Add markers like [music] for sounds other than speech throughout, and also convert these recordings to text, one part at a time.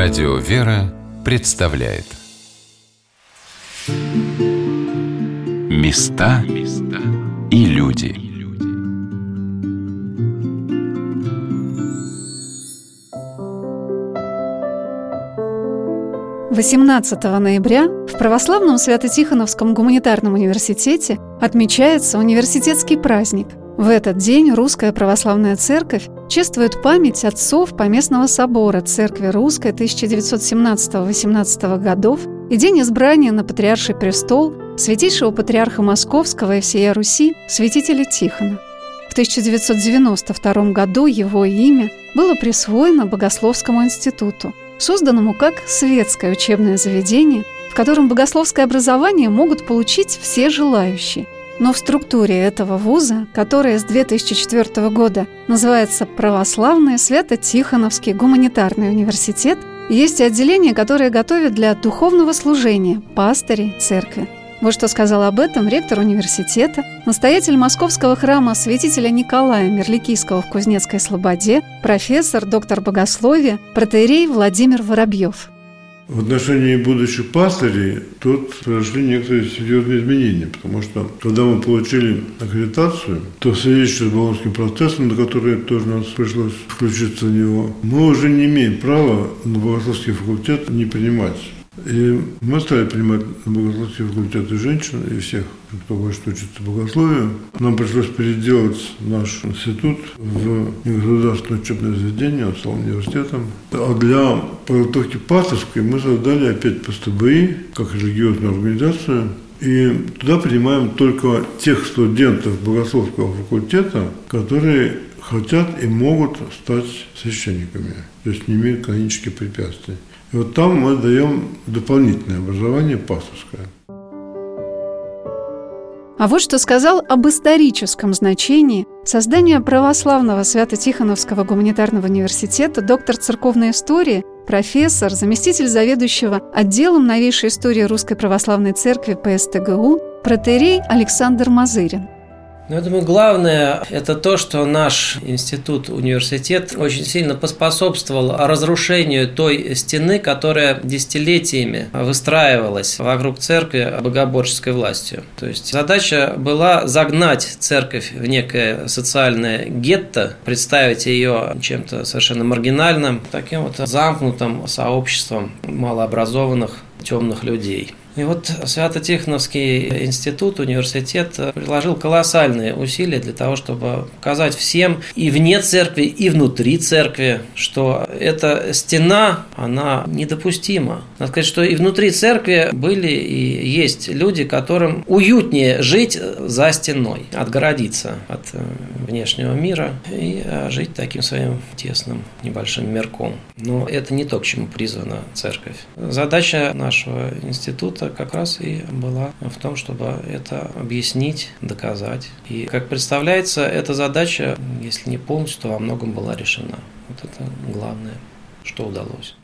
Радио «Вера» представляет Места и люди Восемнадцатого ноября в Православном Свято-Тихоновском гуманитарном университете отмечается университетский праздник. В этот день Русская Православная Церковь чествует память отцов Поместного собора Церкви Русской 1917-18 годов и день избрания на Патриарший престол святейшего патриарха Московского и всея Руси святителя Тихона. В 1992 году его имя было присвоено Богословскому институту, созданному как светское учебное заведение, в котором богословское образование могут получить все желающие – но в структуре этого вуза, которая с 2004 года называется Православный Свято-Тихоновский гуманитарный университет, есть отделение, которое готовит для духовного служения пастырей церкви. Вот что сказал об этом ректор университета, настоятель московского храма святителя Николая Мерликийского в Кузнецкой Слободе, профессор, доктор богословия, протеерей Владимир Воробьев. В отношении будущих пастырей тут произошли некоторые серьезные изменения, потому что когда мы получили аккредитацию, то в связи с Болонским процессом, на который тоже нас пришлось включиться в него, мы уже не имеем права на богословский факультет не принимать и мы стали принимать богословский факультет и женщин, и всех, кто хочет учиться богословию. Нам пришлось переделать наш институт в негосударственное учебное заведение, он стал университетом. А для подготовки пасторской мы создали опять ПСТБИ, как религиозную организацию, и туда принимаем только тех студентов богословского факультета, которые хотят и могут стать священниками, то есть не имеют канонических препятствий. И вот там мы даем дополнительное образование пасторское. А вот что сказал об историческом значении создания православного Свято-Тихоновского гуманитарного университета доктор церковной истории, профессор, заместитель заведующего отделом новейшей истории Русской Православной Церкви ПСТГУ, протерей Александр Мазырин – ну, я думаю, главное – это то, что наш институт, университет очень сильно поспособствовал разрушению той стены, которая десятилетиями выстраивалась вокруг церкви богоборческой властью. То есть задача была загнать церковь в некое социальное гетто, представить ее чем-то совершенно маргинальным, таким вот замкнутым сообществом малообразованных темных людей. И вот Свято-Тихоновский институт, университет приложил колоссальные усилия для того, чтобы показать всем и вне церкви, и внутри церкви, что эта стена, она недопустима. Надо сказать, что и внутри церкви были и есть люди, которым уютнее жить за стеной, отгородиться от э, внешнего мира и э, жить таким своим тесным небольшим мирком. Но это не то, к чему призвана церковь. Задача нашего института как раз и была в том, чтобы это объяснить, доказать. И, как представляется, эта задача, если не полностью, то во многом была решена. Вот это главное, что удалось.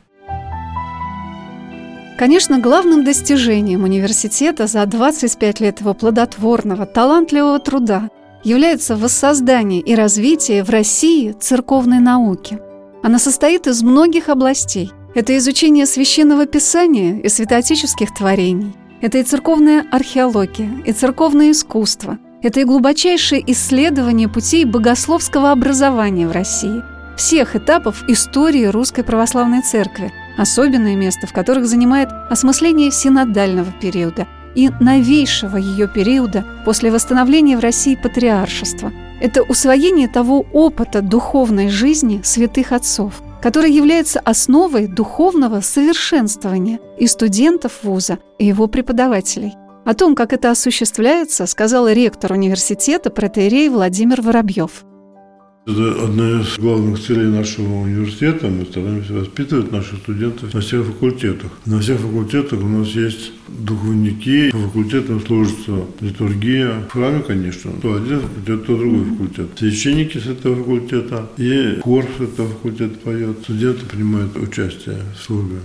Конечно, главным достижением университета за 25 лет его плодотворного, талантливого труда является воссоздание и развитие в России церковной науки. Она состоит из многих областей – это изучение священного писания и святоотеческих творений. Это и церковная археология, и церковное искусство. Это и глубочайшее исследование путей богословского образования в России, всех этапов истории Русской Православной Церкви, особенное место в которых занимает осмысление синодального периода и новейшего ее периода после восстановления в России патриаршества. Это усвоение того опыта духовной жизни святых отцов, который является основой духовного совершенствования и студентов вуза, и его преподавателей. О том, как это осуществляется, сказал ректор университета протеерей Владимир Воробьев – это одна из главных целей нашего университета. Мы стараемся воспитывать наших студентов на всех факультетах. На всех факультетах у нас есть духовники, по факультетам служится литургия. В храме, конечно, то один факультет, то другой факультет. Священники с этого факультета и хор с этого факультета поет. Студенты принимают участие в службе.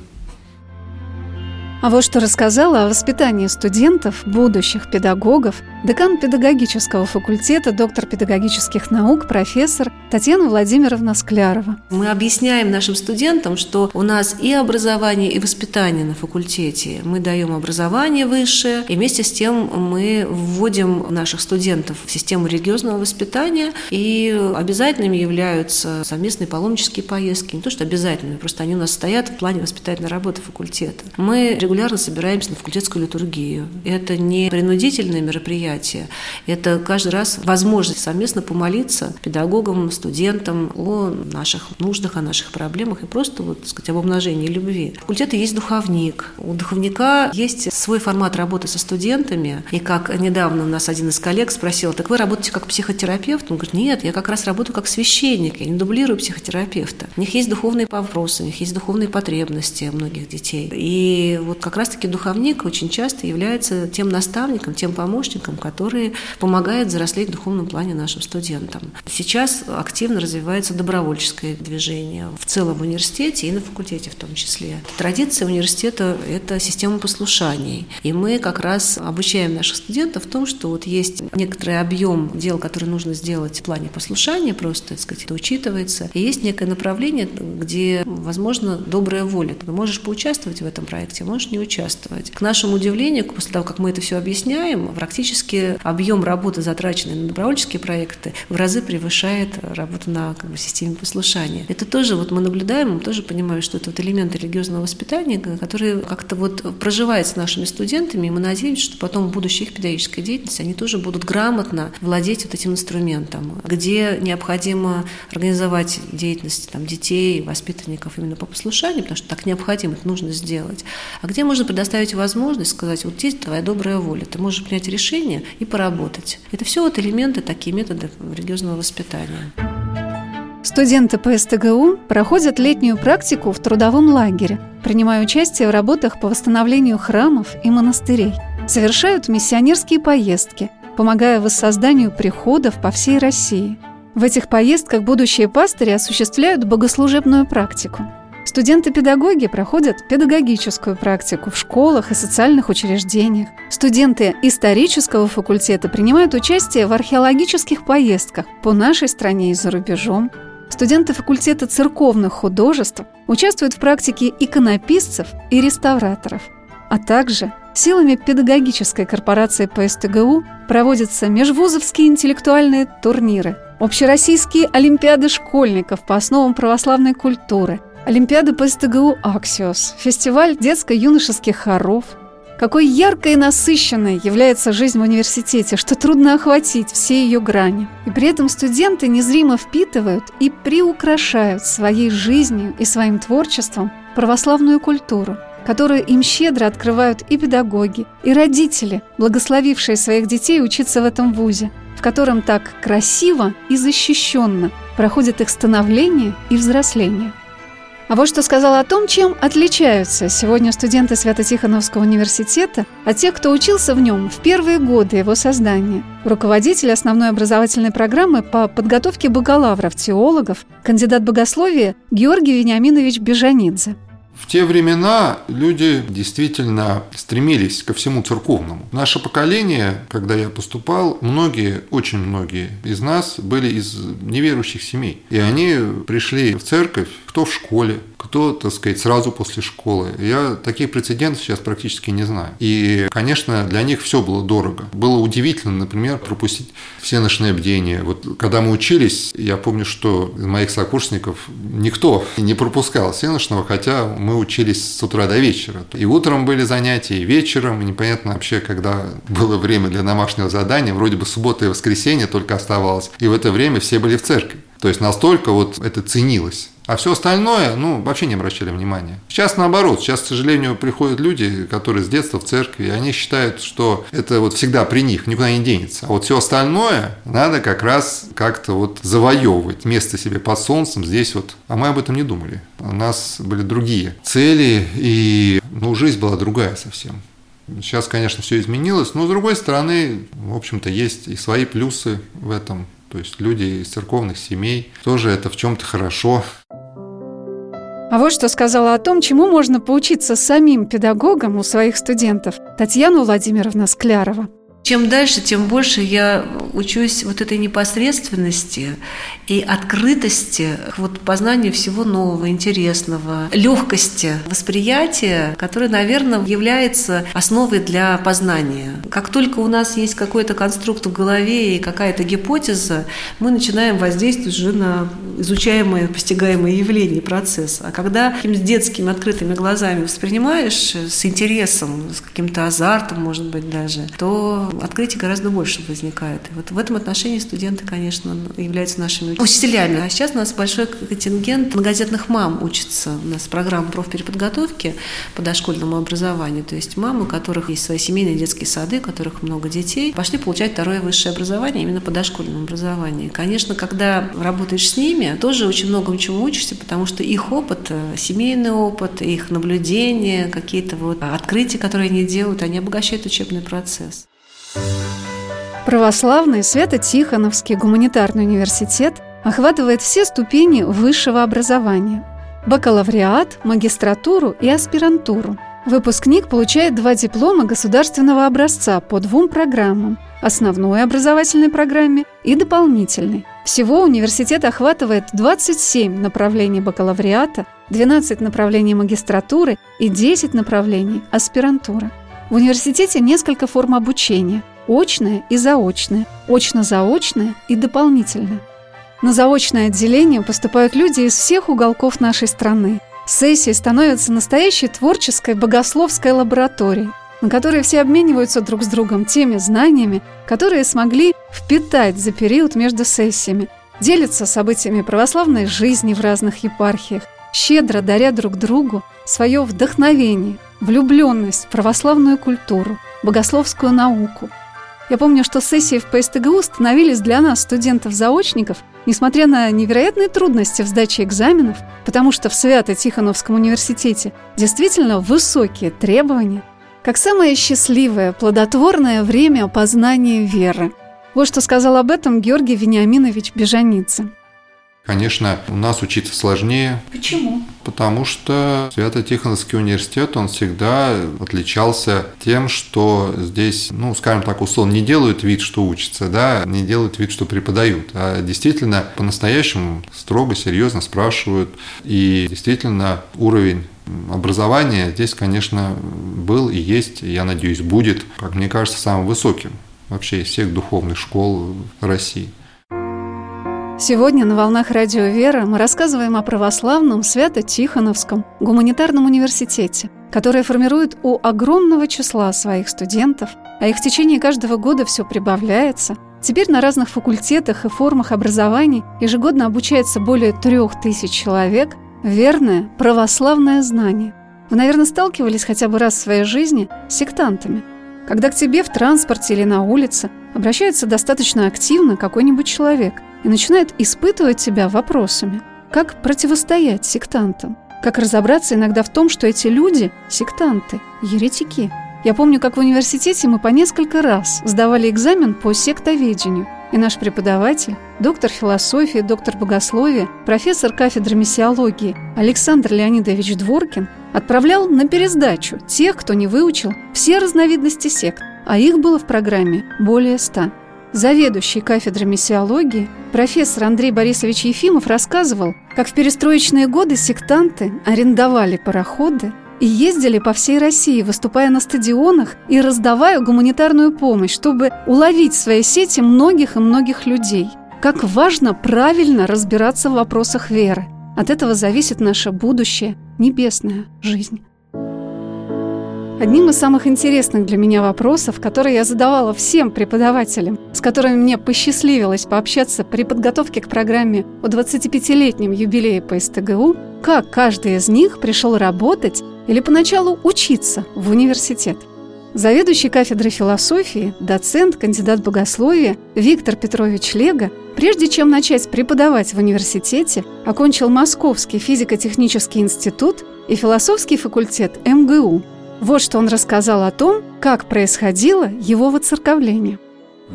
А вот что рассказала о воспитании студентов, будущих педагогов, декан педагогического факультета, доктор педагогических наук, профессор Татьяна Владимировна Склярова. Мы объясняем нашим студентам, что у нас и образование, и воспитание на факультете. Мы даем образование высшее, и вместе с тем мы вводим наших студентов в систему религиозного воспитания, и обязательными являются совместные паломнические поездки. Не то, что обязательными, просто они у нас стоят в плане воспитательной работы факультета. Мы регулярно собираемся на факультетскую литургию. Это не принудительное мероприятие, это каждый раз возможность совместно помолиться педагогам, студентам о наших нуждах, о наших проблемах и просто, вот, так сказать, об умножении любви. В факультете есть духовник. У духовника есть свой формат работы со студентами. И как недавно у нас один из коллег спросил, так вы работаете как психотерапевт? Он говорит, нет, я как раз работаю как священник, я не дублирую психотерапевта. У них есть духовные вопросы, у них есть духовные потребности многих детей. И вот как раз-таки духовник очень часто является тем наставником, тем помощником, который помогает взрослеть в духовном плане нашим студентам. Сейчас активно развивается добровольческое движение в целом в университете и на факультете в том числе. Традиция университета – это система послушаний. И мы как раз обучаем наших студентов в том, что вот есть некоторый объем дел, которые нужно сделать в плане послушания, просто, так сказать, это учитывается. И есть некое направление, где, возможно, добрая воля. Ты можешь поучаствовать в этом проекте, можешь не участвовать. К нашему удивлению, после того, как мы это все объясняем, практически объем работы, затраченный на добровольческие проекты, в разы превышает работу на как бы, системе послушания. Это тоже вот мы наблюдаем, мы тоже понимаем, что это вот элемент религиозного воспитания, который как-то вот проживает с нашими студентами, и мы надеемся, что потом в будущей их педагогической деятельности они тоже будут грамотно владеть вот этим инструментом, где необходимо организовать деятельность там, детей, воспитанников именно по послушанию, потому что так необходимо, это нужно сделать, а где можно предоставить возможность сказать, вот здесь твоя добрая воля, ты можешь принять решение и поработать. Это все вот элементы, такие методы религиозного воспитания. Студенты ПСТГУ проходят летнюю практику в трудовом лагере, принимая участие в работах по восстановлению храмов и монастырей, совершают миссионерские поездки, помогая воссозданию приходов по всей России. В этих поездках будущие пастыри осуществляют богослужебную практику. Студенты-педагоги проходят педагогическую практику в школах и социальных учреждениях. Студенты исторического факультета принимают участие в археологических поездках по нашей стране и за рубежом. Студенты факультета церковных художеств участвуют в практике иконописцев и реставраторов, а также силами педагогической корпорации ПСТГУ проводятся межвузовские интеллектуальные турниры, общероссийские олимпиады школьников по основам православной культуры, Олимпиада ПСТГУ «Аксиос», фестиваль детско-юношеских хоров, какой яркой и насыщенной является жизнь в университете, что трудно охватить все ее грани. И при этом студенты незримо впитывают и приукрашают своей жизнью и своим творчеством православную культуру, которую им щедро открывают и педагоги, и родители, благословившие своих детей учиться в этом вузе, в котором так красиво и защищенно проходит их становление и взросление. А вот что сказал о том, чем отличаются сегодня студенты Свято-Тихоновского университета от тех, кто учился в нем в первые годы его создания. Руководитель основной образовательной программы по подготовке бакалавров-теологов, кандидат богословия Георгий Вениаминович Бежанидзе. В те времена люди действительно стремились ко всему церковному. Наше поколение, когда я поступал, многие, очень многие из нас были из неверующих семей. И они пришли в церковь, кто в школе, кто, так сказать, сразу после школы. Я таких прецедентов сейчас практически не знаю. И, конечно, для них все было дорого. Было удивительно, например, пропустить все ночные бдения. Вот когда мы учились, я помню, что из моих сокурсников никто [laughs] не пропускал всеночного, хотя мы учились с утра до вечера. И утром были занятия, и вечером, и непонятно вообще, когда [laughs] было время для домашнего задания, вроде бы суббота и воскресенье только оставалось, и в это время все были в церкви. То есть настолько вот это ценилось. А все остальное, ну, вообще не обращали внимания. Сейчас наоборот, сейчас, к сожалению, приходят люди, которые с детства в церкви, и они считают, что это вот всегда при них, никуда не денется. А вот все остальное надо как раз как-то вот завоевывать место себе под солнцем здесь вот. А мы об этом не думали. У нас были другие цели, и, ну, жизнь была другая совсем. Сейчас, конечно, все изменилось, но с другой стороны, в общем-то, есть и свои плюсы в этом. То есть люди из церковных семей тоже это в чем-то хорошо. А вот что сказала о том, чему можно поучиться самим педагогам у своих студентов Татьяна Владимировна Склярова. Чем дальше, тем больше я учусь вот этой непосредственности и открытости, вот познанию всего нового, интересного, легкости восприятия, которая, наверное, является основой для познания. Как только у нас есть какой-то конструкт в голове и какая-то гипотеза, мы начинаем воздействовать уже на изучаемое, постигаемое явление, процесс. А когда с детскими открытыми глазами воспринимаешь с интересом, с каким-то азартом, может быть, даже, то открытий гораздо больше возникает. И вот в этом отношении студенты, конечно, являются нашими учителями. А сейчас у нас большой контингент многодетных мам учится. У нас программа профпереподготовки по дошкольному образованию. То есть мамы, у которых есть свои семейные детские сады, у которых много детей, пошли получать второе высшее образование именно по дошкольному образованию. Конечно, когда работаешь с ними, тоже очень многому чему учишься, потому что их опыт, э, семейный опыт, их наблюдения, какие-то вот открытия, которые они делают, они обогащают учебный процесс. Православный Свято-Тихоновский гуманитарный университет охватывает все ступени высшего образования – бакалавриат, магистратуру и аспирантуру. Выпускник получает два диплома государственного образца по двум программам – основной образовательной программе и дополнительной. Всего университет охватывает 27 направлений бакалавриата, 12 направлений магистратуры и 10 направлений аспирантуры. В университете несколько форм обучения – очное и заочное, очно-заочное и дополнительное. На заочное отделение поступают люди из всех уголков нашей страны. Сессии становятся настоящей творческой богословской лабораторией, на которой все обмениваются друг с другом теми знаниями, которые смогли впитать за период между сессиями, делятся событиями православной жизни в разных епархиях, щедро даря друг другу свое вдохновение – влюбленность в православную культуру, богословскую науку. Я помню, что сессии в ПСТГУ становились для нас, студентов-заочников, несмотря на невероятные трудности в сдаче экзаменов, потому что в Свято-Тихоновском университете действительно высокие требования, как самое счастливое, плодотворное время познания веры. Вот что сказал об этом Георгий Вениаминович Бежаницын. Конечно, у нас учиться сложнее. Почему? Потому что Свято-Тихоновский университет, он всегда отличался тем, что здесь, ну, скажем так, условно, не делают вид, что учатся, да, не делают вид, что преподают, а действительно по-настоящему строго, серьезно спрашивают. И действительно уровень образования здесь, конечно, был и есть, и, я надеюсь, будет, как мне кажется, самым высоким вообще из всех духовных школ России. Сегодня на «Волнах Радио Вера» мы рассказываем о православном Свято-Тихоновском гуманитарном университете, который формирует у огромного числа своих студентов, а их в течение каждого года все прибавляется. Теперь на разных факультетах и формах образований ежегодно обучается более трех тысяч человек верное православное знание. Вы, наверное, сталкивались хотя бы раз в своей жизни с сектантами. Когда к тебе в транспорте или на улице обращается достаточно активно какой-нибудь человек – и начинает испытывать тебя вопросами. Как противостоять сектантам? Как разобраться иногда в том, что эти люди – сектанты, еретики? Я помню, как в университете мы по несколько раз сдавали экзамен по сектоведению, и наш преподаватель, доктор философии, доктор богословия, профессор кафедры миссиологии Александр Леонидович Дворкин отправлял на пересдачу тех, кто не выучил все разновидности сект, а их было в программе более ста. Заведующий кафедрой миссиологии, профессор Андрей Борисович Ефимов рассказывал, как в перестроечные годы сектанты арендовали пароходы и ездили по всей России, выступая на стадионах и раздавая гуманитарную помощь, чтобы уловить в своей сети многих и многих людей. Как важно правильно разбираться в вопросах веры. От этого зависит наша будущее, небесная жизнь. Одним из самых интересных для меня вопросов, которые я задавала всем преподавателям, с которыми мне посчастливилось пообщаться при подготовке к программе о 25-летнем юбилее по СТГУ, как каждый из них пришел работать или поначалу учиться в университет. Заведующий кафедрой философии, доцент, кандидат богословия Виктор Петрович Лего, прежде чем начать преподавать в университете, окончил Московский физико-технический институт и философский факультет МГУ – вот что он рассказал о том, как происходило его воцерковление.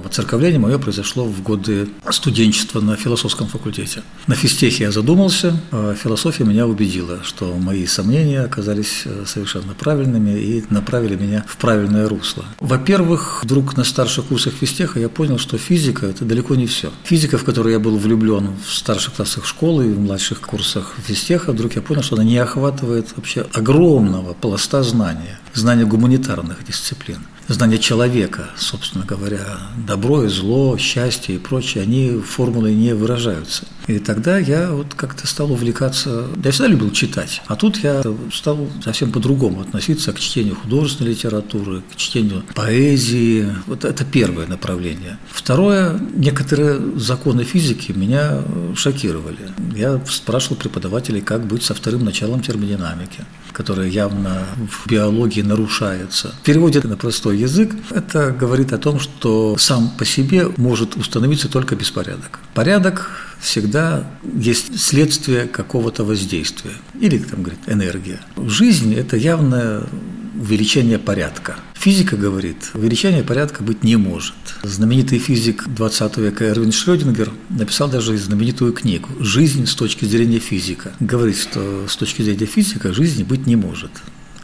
Воцерковление мое произошло в годы студенчества на философском факультете. На физтехе я задумался, а философия меня убедила, что мои сомнения оказались э, совершенно правильными и направили меня в правильное русло. Во-первых, вдруг на старших курсах физтеха я понял, что физика – это далеко не все. Физика, в которой я был влюблен в старших классах школы и в младших курсах физтеха, вдруг я понял, что она не охватывает вообще огромного пласта знания, знания гуманитарных дисциплин знание человека, собственно говоря, добро и зло, счастье и прочее, они формулой не выражаются. И тогда я вот как-то стал увлекаться, я всегда любил читать, а тут я стал совсем по-другому относиться к чтению художественной литературы, к чтению поэзии. Вот это первое направление. Второе, некоторые законы физики меня шокировали. Я спрашивал преподавателей, как быть со вторым началом термодинамики, которое явно в биологии нарушается. В переводе на простой язык это говорит о том, что сам по себе может установиться только беспорядок. Порядок всегда есть следствие какого-то воздействия. Или, там, говорит, энергия. Жизнь – это явное увеличение порядка. Физика говорит, увеличение порядка быть не может. Знаменитый физик 20 века Эрвин Шрёдингер написал даже знаменитую книгу «Жизнь с точки зрения физика». Говорит, что с точки зрения физика жизни быть не может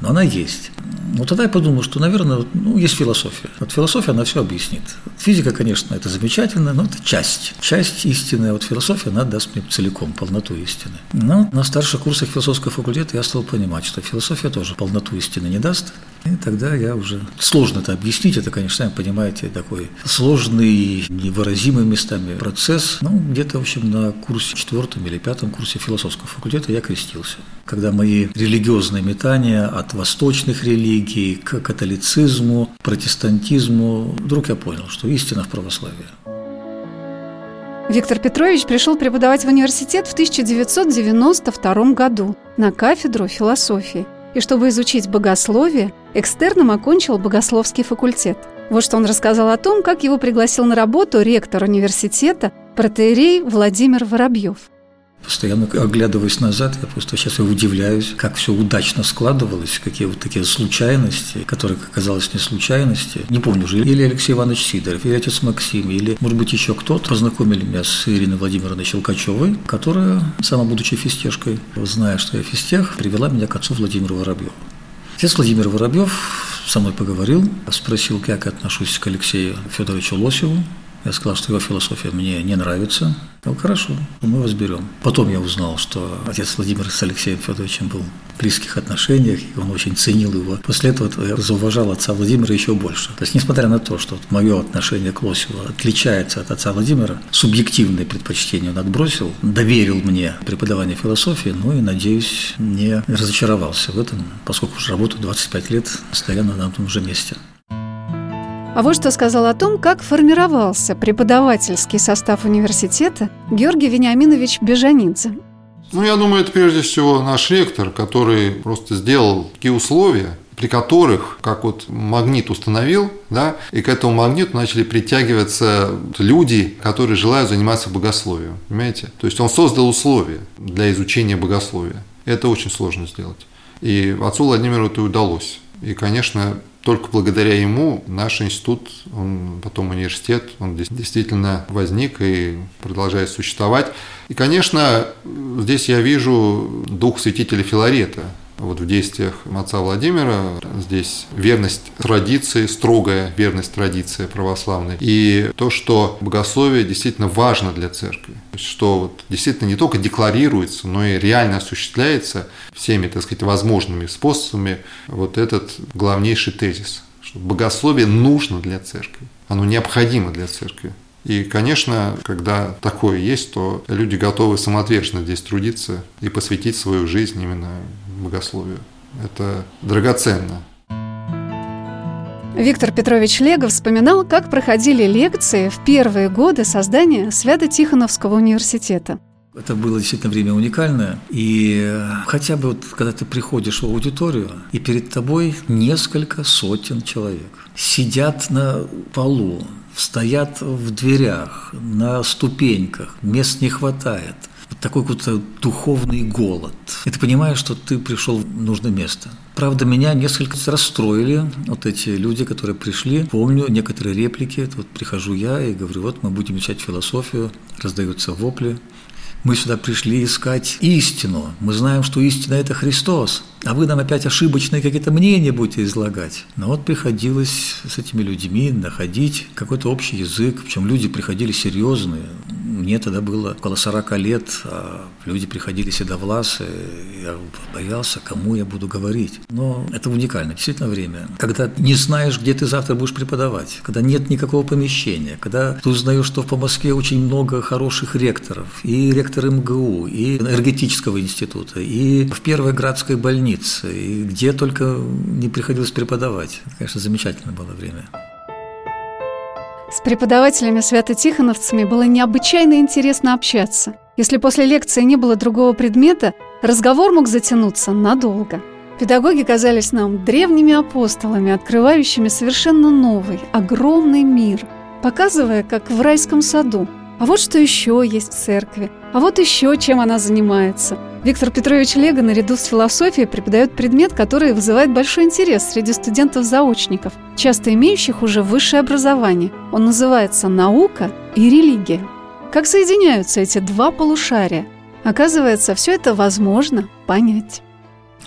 но она есть. Ну, тогда я подумал, что, наверное, ну, есть философия. Вот философия, она все объяснит. Физика, конечно, это замечательно, но это часть. Часть истины, а вот философия, она даст мне целиком полноту истины. Но на старших курсах философского факультета я стал понимать, что философия тоже полноту истины не даст. И тогда я уже... Сложно это объяснить, это, конечно, сами понимаете, такой сложный, невыразимый местами процесс. Ну, где-то, в общем, на курсе четвертом или пятом курсе философского факультета я крестился. Когда мои религиозные метания от восточных религий к католицизму, протестантизму, вдруг я понял, что истина в православии. Виктор Петрович пришел преподавать в университет в 1992 году на кафедру философии. И чтобы изучить богословие, экстерном окончил богословский факультет. Вот что он рассказал о том, как его пригласил на работу ректор университета протеерей Владимир Воробьев. Постоянно оглядываясь назад, я просто сейчас и удивляюсь, как все удачно складывалось, какие вот такие случайности, которые оказалось не случайности. Не помню уже, или Алексей Иванович Сидоров, или отец Максим, или, может быть, еще кто-то познакомили меня с Ириной Владимировной Челкачевой, которая, сама будучи фистешкой, зная, что я фистех, привела меня к отцу Владимиру Воробьеву. Отец Владимир Воробьев со мной поговорил, спросил, как я отношусь к Алексею Федоровичу Лосеву, я сказал, что его философия мне не нравится. Ну, хорошо, мы вас берем. Потом я узнал, что отец Владимир с Алексеем Федоровичем был в близких отношениях, и он очень ценил его. После этого я зауважал отца Владимира еще больше. То есть, несмотря на то, что мое отношение к Лосеву отличается от отца Владимира, субъективное предпочтение он отбросил, доверил мне преподавание философии, ну и, надеюсь, не разочаровался в этом, поскольку уже работаю 25 лет постоянно на том же месте. А вот что сказал о том, как формировался преподавательский состав университета Георгий Вениаминович Бежанидзе. Ну, я думаю, это прежде всего наш ректор, который просто сделал такие условия, при которых, как вот магнит установил, да, и к этому магниту начали притягиваться люди, которые желают заниматься богословием, понимаете? То есть он создал условия для изучения богословия. Это очень сложно сделать. И отцу Владимиру это удалось. И, конечно, только благодаря ему наш институт, он потом университет, он действительно возник и продолжает существовать. И, конечно, здесь я вижу дух святителя Филарета, вот в действиях отца Владимира. Здесь верность традиции, строгая верность традиции православной. И то, что богословие действительно важно для церкви. Что вот действительно не только декларируется, но и реально осуществляется всеми, так сказать, возможными способами. Вот этот главнейший тезис. Что богословие нужно для церкви. Оно необходимо для церкви. И, конечно, когда такое есть, то люди готовы самоотверженно здесь трудиться и посвятить свою жизнь именно богословию. Это драгоценно. Виктор Петрович Легов вспоминал, как проходили лекции в первые годы создания Свято-Тихоновского университета. Это было действительно время уникальное. И хотя бы вот, когда ты приходишь в аудиторию, и перед тобой несколько сотен человек сидят на полу, стоят в дверях, на ступеньках, мест не хватает – такой какой-то духовный голод. И ты понимаешь, что ты пришел в нужное место. Правда, меня несколько расстроили вот эти люди, которые пришли. Помню некоторые реплики. Вот прихожу я и говорю, вот мы будем изучать философию, раздаются вопли. Мы сюда пришли искать истину. Мы знаем, что истина – это Христос. А вы нам опять ошибочные какие-то мнения будете излагать. Но вот приходилось с этими людьми находить какой-то общий язык. Причем люди приходили серьезные. Мне тогда было около 40 лет, а люди приходили седовласы. Я боялся, кому я буду говорить. Но это уникально, действительно время. Когда не знаешь, где ты завтра будешь преподавать, когда нет никакого помещения, когда ты узнаешь, что по Москве очень много хороших ректоров, и ректор МГУ, и энергетического института, и в Первой Градской больнице, и где только не приходилось преподавать. Конечно, замечательное было время. С преподавателями свято-тихоновцами было необычайно интересно общаться. Если после лекции не было другого предмета, разговор мог затянуться надолго. Педагоги казались нам древними апостолами, открывающими совершенно новый, огромный мир, показывая, как в райском саду. А вот что еще есть в церкви, а вот еще чем она занимается – Виктор Петрович Лего наряду с философией преподает предмет, который вызывает большой интерес среди студентов-заочников, часто имеющих уже высшее образование. Он называется «Наука и религия». Как соединяются эти два полушария? Оказывается, все это возможно понять.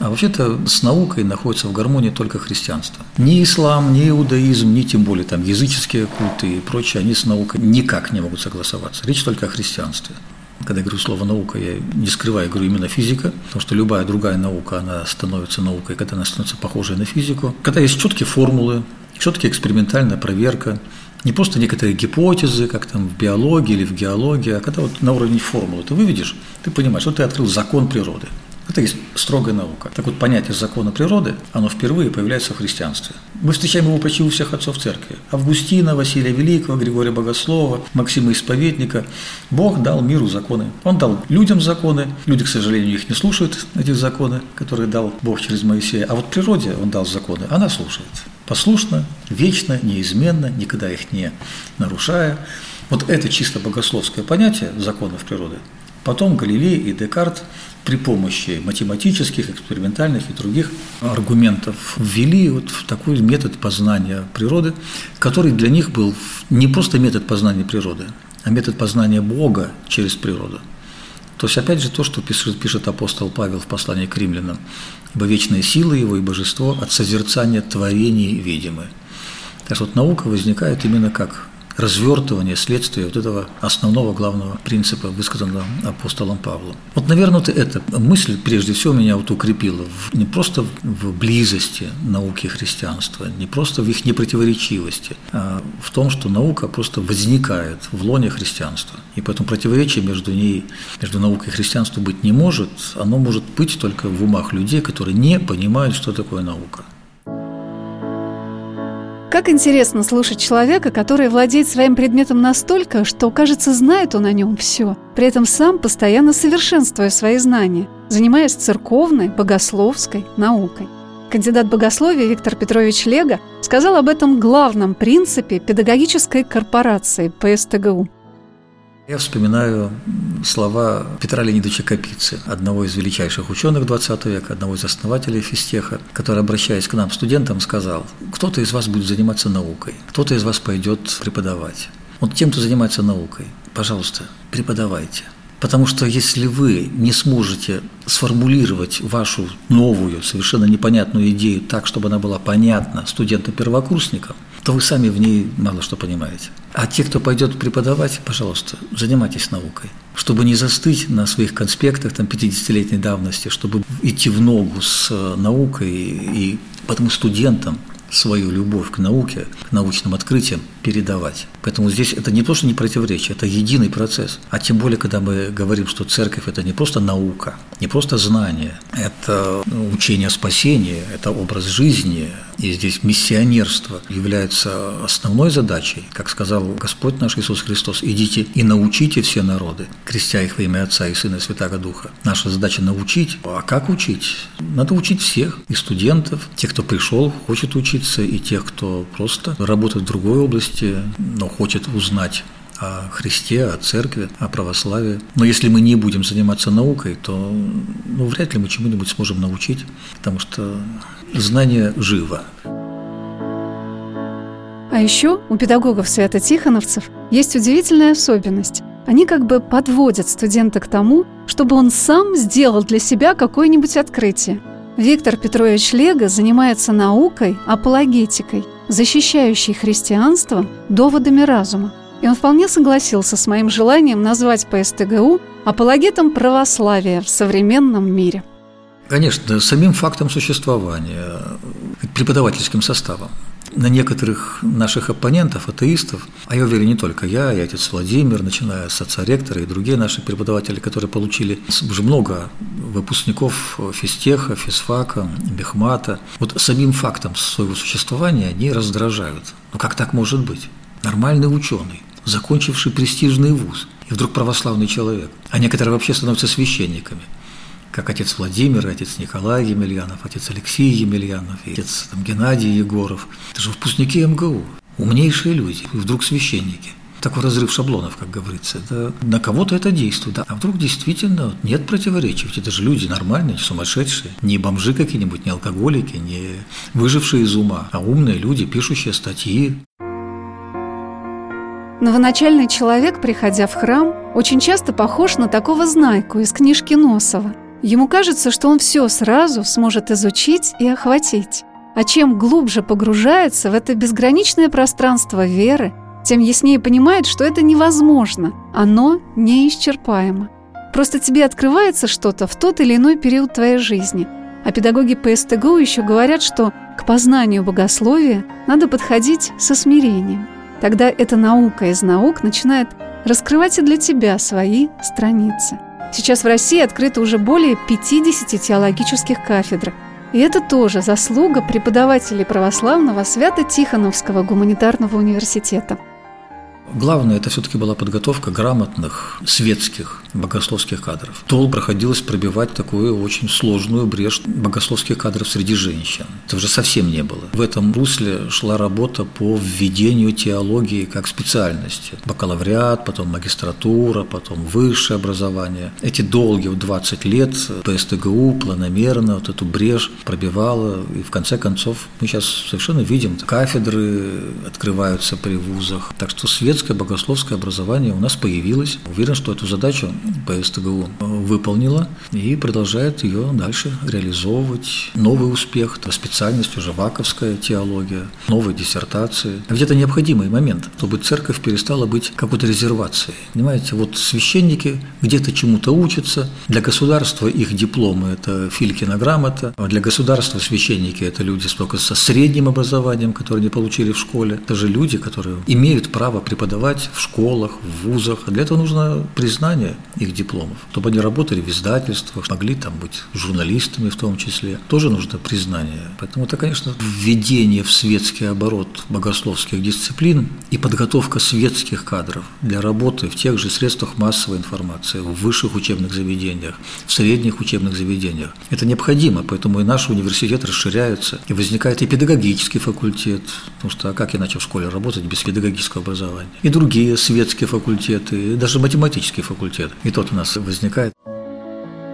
А вообще-то с наукой находится в гармонии только христианство. Ни ислам, ни иудаизм, ни тем более там языческие культы и прочее, они с наукой никак не могут согласоваться. Речь только о христианстве. Когда я говорю слово «наука», я не скрываю, говорю именно физика, потому что любая другая наука, она становится наукой, когда она становится похожей на физику. Когда есть четкие формулы, четкие экспериментальная проверка, не просто некоторые гипотезы, как там в биологии или в геологии, а когда вот на уровне формулы ты выведешь, ты понимаешь, что ты открыл закон природы. Это есть строгая наука. Так вот, понятие закона природы, оно впервые появляется в христианстве. Мы встречаем его почти у всех отцов церкви. Августина, Василия Великого, Григория Богослова, Максима Исповедника. Бог дал миру законы. Он дал людям законы. Люди, к сожалению, их не слушают, эти законы, которые дал Бог через Моисея. А вот природе он дал законы, она слушает. Послушно, вечно, неизменно, никогда их не нарушая. Вот это чисто богословское понятие законов природы. Потом Галилей и Декарт при помощи математических, экспериментальных и других аргументов ввели вот в такой метод познания природы, который для них был не просто метод познания природы, а метод познания Бога через природу. То есть, опять же, то, что пишет, пишет апостол Павел в послании к римлянам, «Ибо вечная сила его и божество от созерцания творений видимы». Так что вот наука возникает именно как развертывание следствия вот этого основного главного принципа, высказанного апостолом Павлом. Вот, наверное, вот эта мысль прежде всего меня вот укрепила в, не просто в близости науки христианства, не просто в их непротиворечивости, а в том, что наука просто возникает в лоне христианства. И поэтому противоречия между ней, между наукой и христианством быть не может, оно может быть только в умах людей, которые не понимают, что такое наука. Как интересно слушать человека, который владеет своим предметом настолько, что, кажется, знает он о нем все, при этом сам постоянно совершенствуя свои знания, занимаясь церковной, богословской наукой. Кандидат богословия Виктор Петрович Лего сказал об этом главном принципе педагогической корпорации ПСТГУ – я вспоминаю слова Петра Леонидовича Капицы, одного из величайших ученых 20 века, одного из основателей физтеха, который, обращаясь к нам, студентам, сказал, кто-то из вас будет заниматься наукой, кто-то из вас пойдет преподавать. Вот тем, кто занимается наукой, пожалуйста, преподавайте. Потому что если вы не сможете сформулировать вашу новую, совершенно непонятную идею так, чтобы она была понятна студентам-первокурсникам, то вы сами в ней мало что понимаете. А те, кто пойдет преподавать, пожалуйста, занимайтесь наукой. Чтобы не застыть на своих конспектах там, 50-летней давности, чтобы идти в ногу с наукой и потому студентам свою любовь к науке, к научным открытиям передавать. Поэтому здесь это не то, что не противоречие, это единый процесс. А тем более, когда мы говорим, что церковь – это не просто наука, не просто знание, это учение о спасении, это образ жизни, и здесь миссионерство является основной задачей. Как сказал Господь наш Иисус Христос, идите и научите все народы, крестя их во имя Отца и Сына и Святаго Духа. Наша задача научить. А как учить? Надо учить всех, и студентов, тех, кто пришел, хочет учиться, и тех, кто просто работает в другой области, но хочет узнать о Христе, о церкви, о православии. Но если мы не будем заниматься наукой, то ну, вряд ли мы чему-нибудь сможем научить, потому что знание живо. А еще у педагогов свято-тихоновцев есть удивительная особенность. Они как бы подводят студента к тому, чтобы он сам сделал для себя какое-нибудь открытие. Виктор Петрович Лего занимается наукой, апологетикой, защищающей христианство доводами разума. И он вполне согласился с моим желанием назвать ПСТГУ апологетом православия в современном мире. Конечно, самим фактом существования, преподавательским составом на некоторых наших оппонентов, атеистов, а я уверен, не только я, и отец Владимир, начиная с отца ректора и другие наши преподаватели, которые получили уже много выпускников физтеха, физфака, бехмата, вот самим фактом своего существования они раздражают. Ну как так может быть? Нормальный ученый, закончивший престижный вуз, и вдруг православный человек, а некоторые вообще становятся священниками – как отец Владимир, отец Николай Емельянов, отец Алексей Емельянов, отец там, Геннадий Егоров. Это же выпускники МГУ, умнейшие люди, и вдруг священники. Такой разрыв шаблонов, как говорится. Это, на кого-то это действует. А вдруг действительно нет противоречий. Ведь это же люди нормальные, сумасшедшие. Не бомжи какие-нибудь, не алкоголики, не выжившие из ума, а умные люди, пишущие статьи. Новоначальный человек, приходя в храм, очень часто похож на такого знайку из книжки Носова – Ему кажется, что он все сразу сможет изучить и охватить. А чем глубже погружается в это безграничное пространство веры, тем яснее понимает, что это невозможно, оно неисчерпаемо. Просто тебе открывается что-то в тот или иной период твоей жизни. А педагоги ПСТГУ еще говорят, что к познанию богословия надо подходить со смирением. Тогда эта наука из наук начинает раскрывать и для тебя свои страницы. Сейчас в России открыто уже более 50 теологических кафедр. И это тоже заслуга преподавателей православного Свято-Тихоновского гуманитарного университета – Главное, это все-таки была подготовка грамотных светских богословских кадров. Тол проходилось пробивать такую очень сложную брешь богословских кадров среди женщин. Это уже совсем не было. В этом русле шла работа по введению теологии как специальности. Бакалавриат, потом магистратура, потом высшее образование. Эти долгие 20 лет ПСТГУ планомерно вот эту брешь пробивала. И в конце концов мы сейчас совершенно видим, кафедры открываются при вузах. Так что светская детское богословское образование у нас появилось. Уверен, что эту задачу ПСТГУ выполнила и продолжает ее дальше реализовывать. Новый успех, это специальность уже ваковская теология, новые диссертации. А ведь это необходимый момент, чтобы церковь перестала быть какой-то резервацией. Понимаете, вот священники где-то чему-то учатся, для государства их дипломы – это Филькина грамота, а для государства священники – это люди только со средним образованием, которые не получили в школе. Это же люди, которые имеют право преподавать преподавать в школах, в вузах. Для этого нужно признание их дипломов, чтобы они работали в издательствах, могли там быть журналистами в том числе. Тоже нужно признание. Поэтому это, конечно, введение в светский оборот богословских дисциплин и подготовка светских кадров для работы в тех же средствах массовой информации, в высших учебных заведениях, в средних учебных заведениях. Это необходимо, поэтому и наш университет расширяется, и возникает и педагогический факультет, потому что а как иначе в школе работать без педагогического образования? И другие светские факультеты, и даже математический факультет. И тот у нас возникает.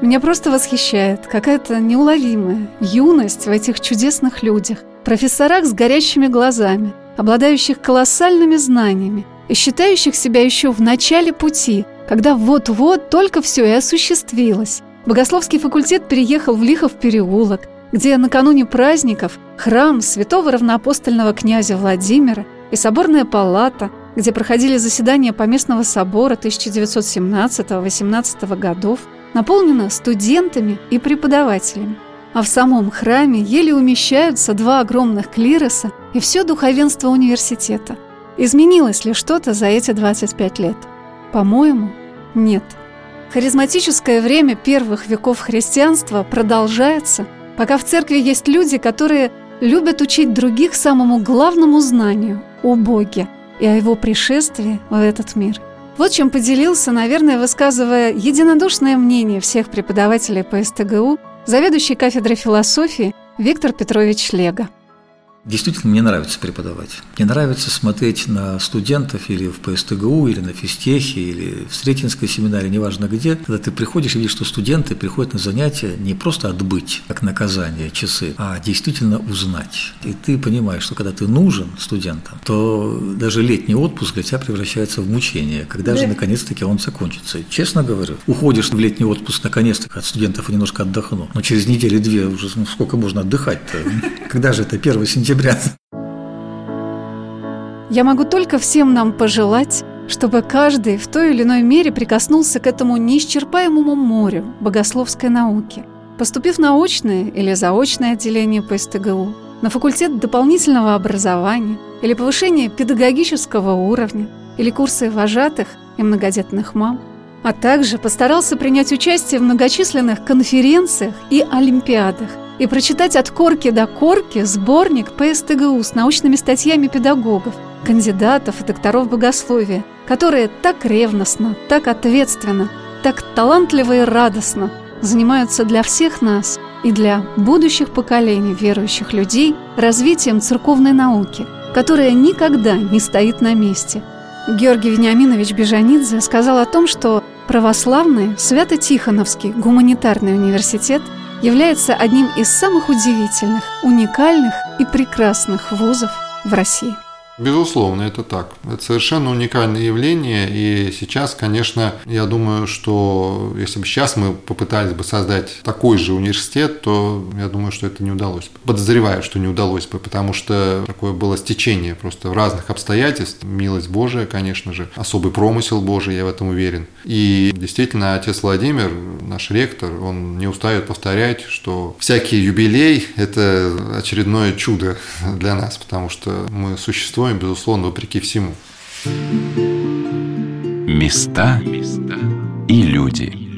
Меня просто восхищает какая-то неуловимая юность в этих чудесных людях, профессорах с горящими глазами, обладающих колоссальными знаниями и считающих себя еще в начале пути, когда вот-вот только все и осуществилось. Богословский факультет переехал в Лихов переулок, где накануне праздников храм святого равноапостольного князя Владимира и соборная палата где проходили заседания Поместного собора 1917-18 годов, наполнена студентами и преподавателями. А в самом храме еле умещаются два огромных клироса и все духовенство университета. Изменилось ли что-то за эти 25 лет? По-моему, нет. Харизматическое время первых веков христианства продолжается, пока в церкви есть люди, которые любят учить других самому главному знанию – о Боге – и о его пришествии в этот мир. Вот чем поделился, наверное, высказывая единодушное мнение всех преподавателей по СТГУ, заведующий кафедрой философии Виктор Петрович Лего. Действительно, мне нравится преподавать. Мне нравится смотреть на студентов или в ПСТГУ, или на физтехе, или в Сретенской семинаре, неважно где, когда ты приходишь и видишь, что студенты приходят на занятия не просто отбыть, как наказание, часы, а действительно узнать. И ты понимаешь, что когда ты нужен студентам, то даже летний отпуск для тебя превращается в мучение. Когда же наконец-таки он закончится? И, честно говорю, уходишь в летний отпуск наконец-то от студентов немножко отдохну. Но через неделю-две уже ну, сколько можно отдыхать-то? Когда же это 1 сентября? Сентября. Я могу только всем нам пожелать, чтобы каждый в той или иной мере прикоснулся к этому неисчерпаемому морю богословской науки, поступив на очное или заочное отделение по СТГУ, на факультет дополнительного образования или повышение педагогического уровня, или курсы вожатых и многодетных мам, а также постарался принять участие в многочисленных конференциях и олимпиадах, и прочитать от корки до корки сборник ПСТГУ с научными статьями педагогов, кандидатов и докторов богословия, которые так ревностно, так ответственно, так талантливо и радостно занимаются для всех нас и для будущих поколений верующих людей развитием церковной науки, которая никогда не стоит на месте. Георгий Вениаминович Бежанидзе сказал о том, что православный Свято-Тихоновский гуманитарный университет – является одним из самых удивительных, уникальных и прекрасных вузов в России. Безусловно, это так. Это совершенно уникальное явление. И сейчас, конечно, я думаю, что если бы сейчас мы попытались бы создать такой же университет, то я думаю, что это не удалось бы. Подозреваю, что не удалось бы, потому что такое было стечение просто в разных обстоятельств. Милость Божия, конечно же, особый промысел Божий, я в этом уверен. И действительно, отец Владимир, наш ректор, он не устает повторять, что всякий юбилей – это очередное чудо для нас, потому что мы существуем ценой, безусловно, вопреки всему. Места и люди.